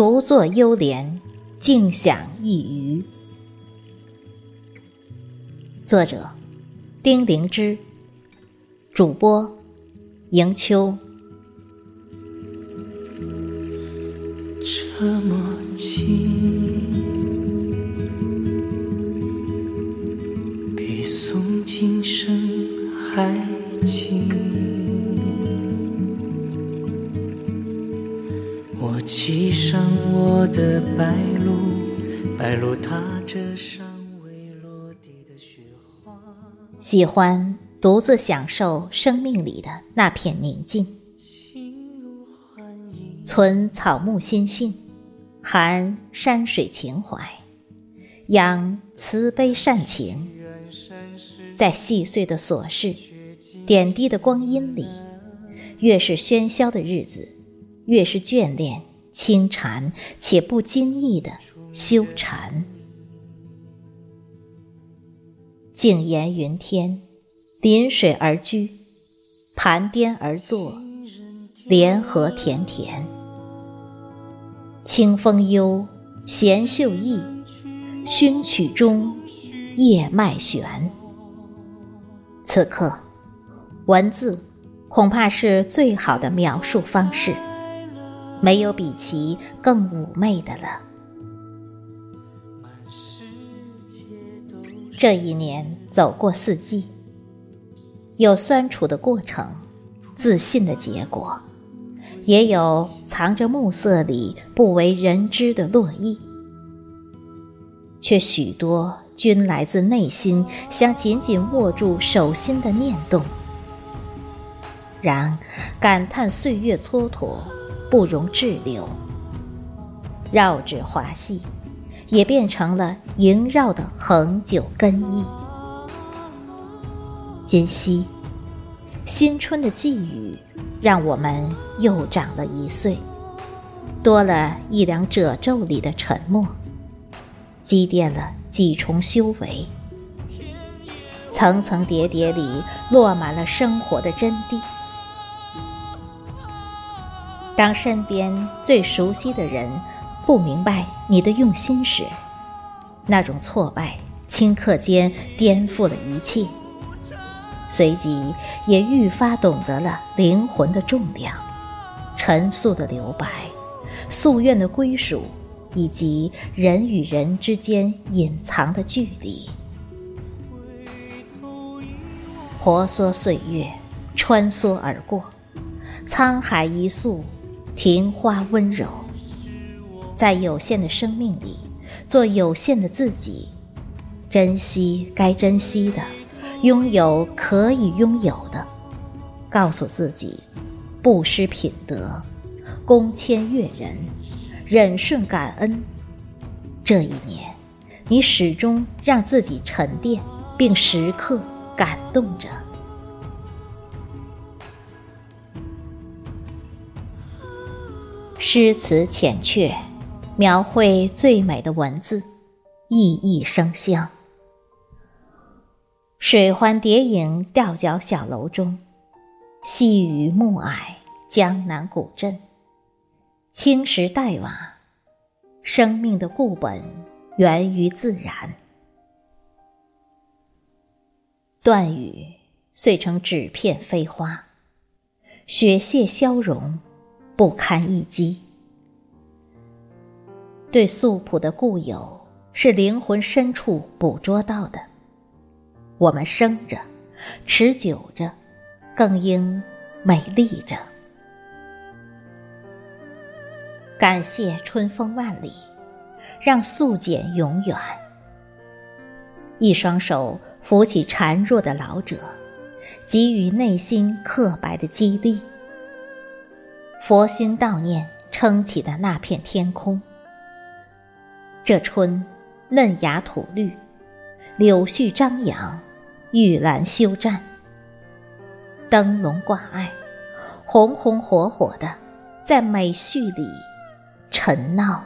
独坐幽莲，静享一隅。作者：丁灵芝，主播：迎秋。这么近，比诵经声还我骑上我的白鹭，白鹭踏着尚未落地的雪花。喜欢独自享受生命里的那片宁静，存草木心性。含山水情怀，养慈悲善情，在细碎的琐事、点滴的光阴里，越是喧嚣的日子，越是眷恋、轻缠且不经意的修禅。静言云天，临水而居，盘颠而坐，莲荷田田。清风幽，弦秀逸，熏曲中，叶脉悬。此刻，文字恐怕是最好的描述方式，没有比其更妩媚的了。这一年走过四季，有酸楚的过程，自信的结果。也有藏着暮色里不为人知的落意，却许多均来自内心想紧紧握住手心的念动。然感叹岁月蹉跎，不容滞留。绕指华戏，也变成了萦绕的恒久根依。今夕。新春的寄语，让我们又长了一岁，多了一两褶皱里的沉默，积淀了几重修为，层层叠叠里落满了生活的真谛。当身边最熟悉的人不明白你的用心时，那种挫败顷刻间颠覆了一切。随即也愈发懂得了灵魂的重量，陈诉的留白，夙愿的归属，以及人与人之间隐藏的距离。婆娑岁月穿梭而过，沧海一粟，庭花温柔。在有限的生命里，做有限的自己，珍惜该珍惜的。拥有可以拥有的，告诉自己，不失品德，恭谦悦人，忍顺感恩。这一年，你始终让自己沉淀，并时刻感动着。诗词浅却，描绘最美的文字，熠熠生香。水欢蝶影，吊脚小楼中，细雨暮霭，江南古镇，青石黛瓦，生命的固本源于自然。断语碎成纸片飞花，雪屑消融，不堪一击。对素朴的固有，是灵魂深处捕捉到的。我们生着，持久着，更应美丽着。感谢春风万里，让素简永远。一双手扶起孱弱的老者，给予内心刻白的激励。佛心悼念撑起的那片天空。这春，嫩芽吐绿，柳絮张扬。玉兰休绽，灯笼挂碍，红红火火的，在美絮里沉闹。